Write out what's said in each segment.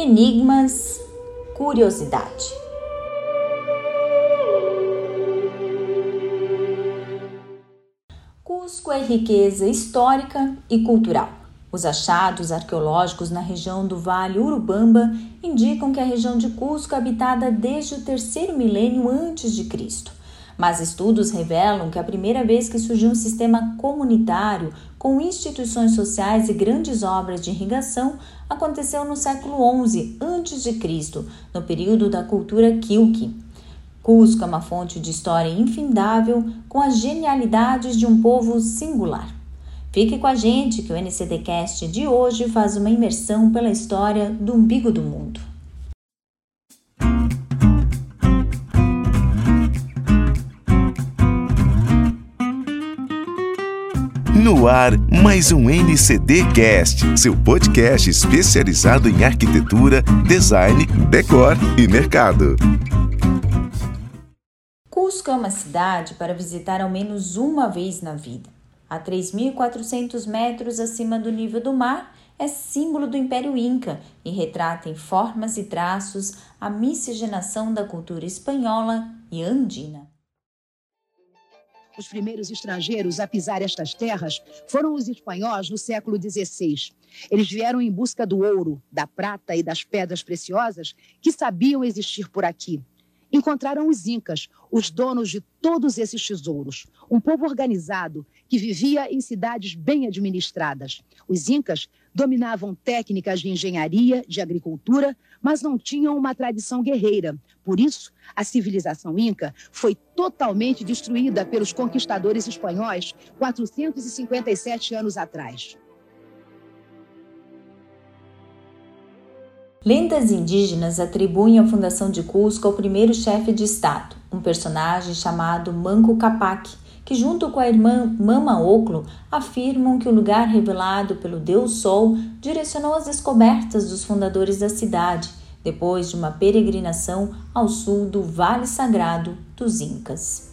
enigmas, curiosidade. Cusco é riqueza histórica e cultural. Os achados arqueológicos na região do Vale Urubamba indicam que a região de Cusco é habitada desde o terceiro milênio antes de Cristo. Mas estudos revelam que a primeira vez que surgiu um sistema comunitário com instituições sociais e grandes obras de irrigação aconteceu no século XI a.C., no período da cultura Quilque. Cusco é uma fonte de história infindável com as genialidades de um povo singular. Fique com a gente que o NCDcast de hoje faz uma imersão pela história do umbigo do mundo. No ar, mais um NCD Cast, seu podcast especializado em arquitetura, design, decor e mercado. Cusco é uma cidade para visitar ao menos uma vez na vida. A 3.400 metros acima do nível do mar, é símbolo do Império Inca e retrata em formas e traços a miscigenação da cultura espanhola e andina. Os primeiros estrangeiros a pisar estas terras foram os espanhóis no século XVI. Eles vieram em busca do ouro, da prata e das pedras preciosas que sabiam existir por aqui encontraram os Incas, os donos de todos esses tesouros. Um povo organizado que vivia em cidades bem administradas. Os Incas dominavam técnicas de engenharia, de agricultura, mas não tinham uma tradição guerreira. Por isso, a civilização Inca foi totalmente destruída pelos conquistadores espanhóis 457 anos atrás. Lendas indígenas atribuem a fundação de Cusco ao primeiro chefe de Estado, um personagem chamado Manco Capac, que junto com a irmã Mama Oclo afirmam que o lugar revelado pelo Deus Sol direcionou as descobertas dos fundadores da cidade, depois de uma peregrinação ao sul do Vale Sagrado dos Incas.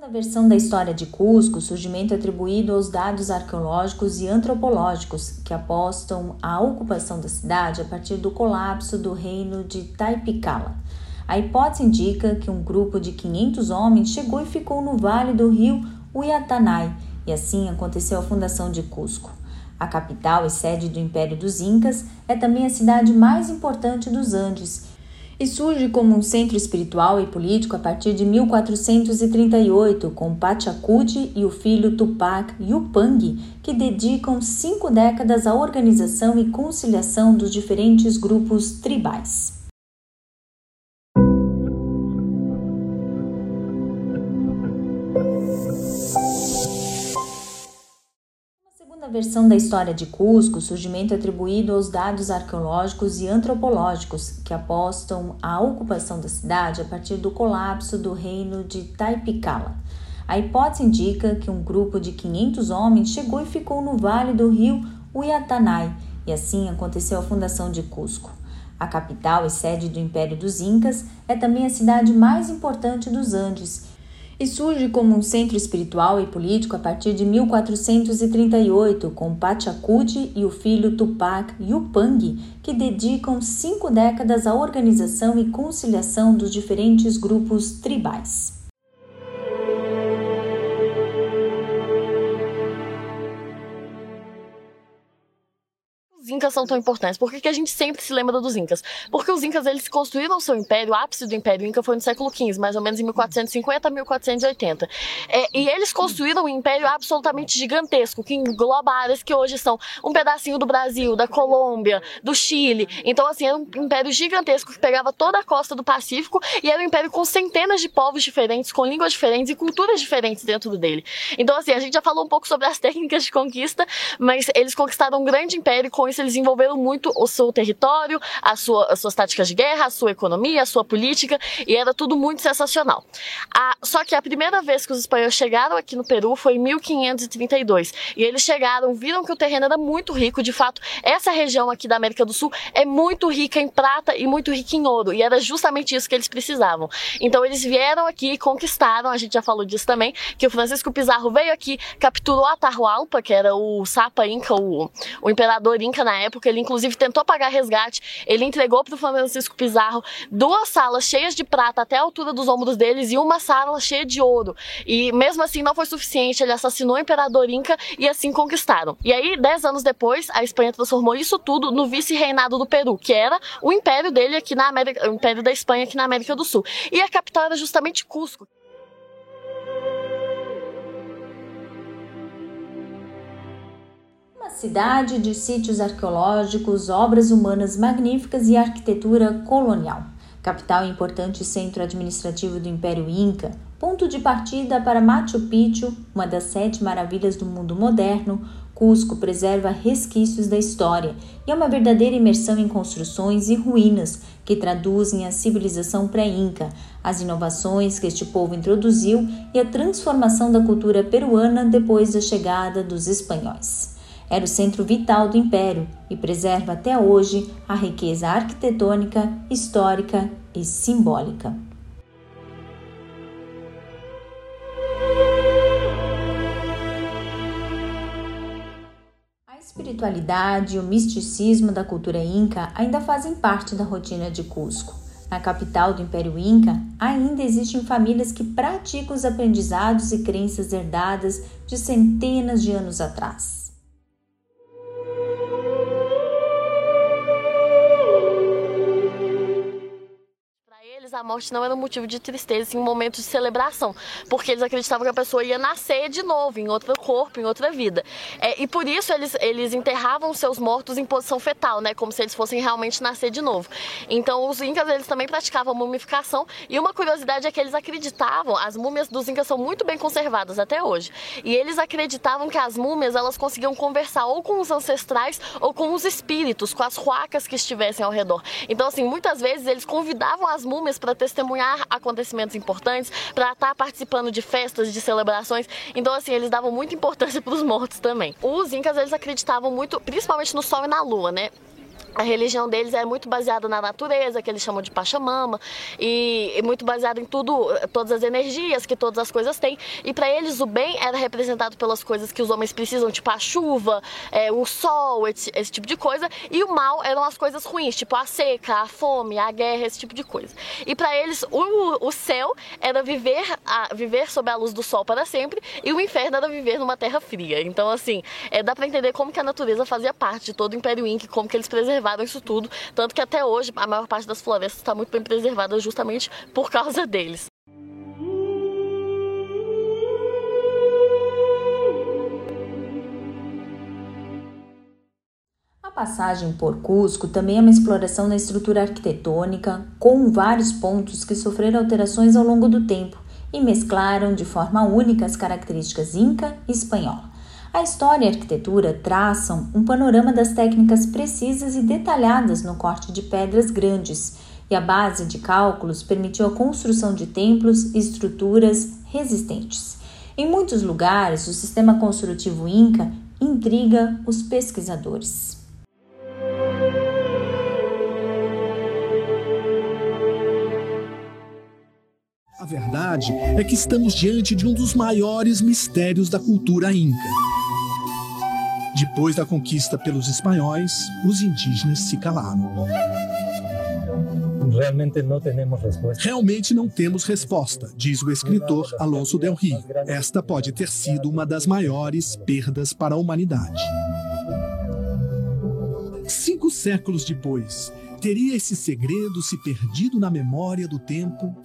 Segunda versão da história de Cusco, surgimento atribuído aos dados arqueológicos e antropológicos que apostam a ocupação da cidade a partir do colapso do reino de Taipicala. A hipótese indica que um grupo de 500 homens chegou e ficou no vale do rio Uyatanai, e assim aconteceu a fundação de Cusco. A capital e sede do Império dos Incas é também a cidade mais importante dos Andes e surge como um centro espiritual e político a partir de 1438, com Pachacuti e o filho Tupac Yupanqui, que dedicam cinco décadas à organização e conciliação dos diferentes grupos tribais. Versão da história de Cusco, surgimento atribuído aos dados arqueológicos e antropológicos que apostam a ocupação da cidade a partir do colapso do reino de Taipicala. A hipótese indica que um grupo de 500 homens chegou e ficou no vale do rio Uyatanai, e assim aconteceu a fundação de Cusco. A capital e sede do Império dos Incas é também a cidade mais importante dos Andes e surge como um centro espiritual e político a partir de 1438, com Pachacuti e o filho Tupac Yupanqui, que dedicam cinco décadas à organização e conciliação dos diferentes grupos tribais. Incas são tão importantes? Por que, que a gente sempre se lembra dos Incas? Porque os Incas eles construíram seu império, o ápice do Império Inca foi no século XV, mais ou menos em 1450 a 1480. É, e eles construíram um império absolutamente gigantesco, que engloba áreas que hoje são um pedacinho do Brasil, da Colômbia, do Chile. Então, assim, era um império gigantesco que pegava toda a costa do Pacífico e era um império com centenas de povos diferentes, com línguas diferentes e culturas diferentes dentro dele. Então, assim, a gente já falou um pouco sobre as técnicas de conquista, mas eles conquistaram um grande império e com isso eles eles envolveram muito o seu território, a sua, as suas táticas de guerra, a sua economia, a sua política, e era tudo muito sensacional. A, só que a primeira vez que os espanhóis chegaram aqui no Peru foi em 1532. E eles chegaram, viram que o terreno era muito rico, de fato, essa região aqui da América do Sul é muito rica em prata e muito rica em ouro, e era justamente isso que eles precisavam. Então eles vieram aqui e conquistaram, a gente já falou disso também, que o Francisco Pizarro veio aqui, capturou Atahualpa, que era o Sapa Inca, o, o imperador Inca na época, ele inclusive tentou pagar resgate, ele entregou para o Francisco Pizarro duas salas cheias de prata até a altura dos ombros deles e uma sala cheia de ouro. E mesmo assim não foi suficiente, ele assassinou o imperador Inca e assim conquistaram. E aí, dez anos depois, a Espanha transformou isso tudo no vice-reinado do Peru, que era o império dele aqui na América, o império da Espanha aqui na América do Sul. E a capital era justamente Cusco. Cidade de sítios arqueológicos, obras humanas magníficas e arquitetura colonial. Capital e importante centro administrativo do Império Inca, ponto de partida para Machu Picchu, uma das sete maravilhas do mundo moderno, Cusco preserva resquícios da história e é uma verdadeira imersão em construções e ruínas que traduzem a civilização pré-inca, as inovações que este povo introduziu e a transformação da cultura peruana depois da chegada dos espanhóis. Era o centro vital do império e preserva até hoje a riqueza arquitetônica, histórica e simbólica. espiritualidade e o misticismo da cultura inca ainda fazem parte da rotina de Cusco. Na capital do Império Inca, ainda existem famílias que praticam os aprendizados e crenças herdadas de centenas de anos atrás. Morte não era um motivo de tristeza, sim um momento de celebração, porque eles acreditavam que a pessoa ia nascer de novo, em outro corpo, em outra vida. É, e por isso eles, eles enterravam seus mortos em posição fetal, né, como se eles fossem realmente nascer de novo. Então os incas eles também praticavam mumificação e uma curiosidade é que eles acreditavam, as múmias dos incas são muito bem conservadas até hoje, e eles acreditavam que as múmias elas conseguiam conversar ou com os ancestrais ou com os espíritos, com as huacas que estivessem ao redor. Então assim, muitas vezes eles convidavam as múmias para testemunhar acontecimentos importantes, para estar tá participando de festas, de celebrações. Então, assim, eles davam muita importância para os mortos também. Os incas, eles acreditavam muito, principalmente no sol e na lua, né? A religião deles é muito baseada na natureza, que eles chamam de Pachamama, e, muito baseada em tudo, todas as energias que todas as coisas têm. E para eles o bem era representado pelas coisas que os homens precisam, tipo a chuva, é, o sol, esse, esse, tipo de coisa, e o mal eram as coisas ruins, tipo a seca, a fome, a guerra, esse tipo de coisa. E para eles o, o céu era viver, a, viver sob a luz do sol para sempre, e o inferno era viver numa terra fria. Então assim, é, dá para entender como que a natureza fazia parte de todo o Império Inca, como que eles preservavam preservaram isso tudo, tanto que até hoje a maior parte das florestas está muito bem preservada justamente por causa deles. A passagem por Cusco também é uma exploração da estrutura arquitetônica, com vários pontos que sofreram alterações ao longo do tempo e mesclaram de forma única as características inca e espanhola. A história e a arquitetura traçam um panorama das técnicas precisas e detalhadas no corte de pedras grandes, e a base de cálculos permitiu a construção de templos e estruturas resistentes. Em muitos lugares, o sistema construtivo Inca intriga os pesquisadores. A verdade é que estamos diante de um dos maiores mistérios da cultura inca. Depois da conquista pelos espanhóis, os indígenas se calaram. Realmente não temos resposta. Realmente não temos resposta, diz o escritor Alonso Del Rio. Esta pode ter sido uma das maiores perdas para a humanidade. Cinco séculos depois, teria esse segredo se perdido na memória do tempo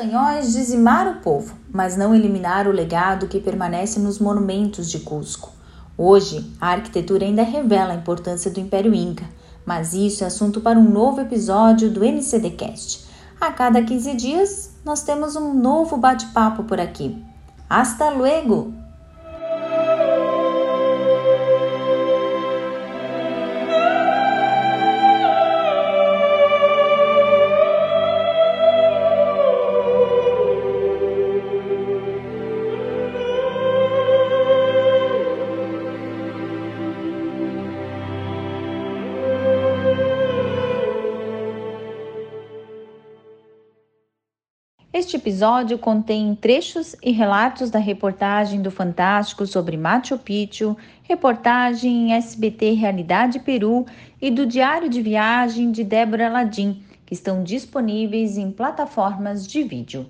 espanhóis dizimaram o povo, mas não eliminaram o legado que permanece nos monumentos de Cusco. Hoje, a arquitetura ainda revela a importância do Império Inca, mas isso é assunto para um novo episódio do NCDcast. A cada 15 dias, nós temos um novo bate-papo por aqui. Hasta luego! Este episódio contém trechos e relatos da reportagem do Fantástico sobre Machu Picchu, reportagem em SBT Realidade Peru e do Diário de Viagem de Débora Ladim, que estão disponíveis em plataformas de vídeo.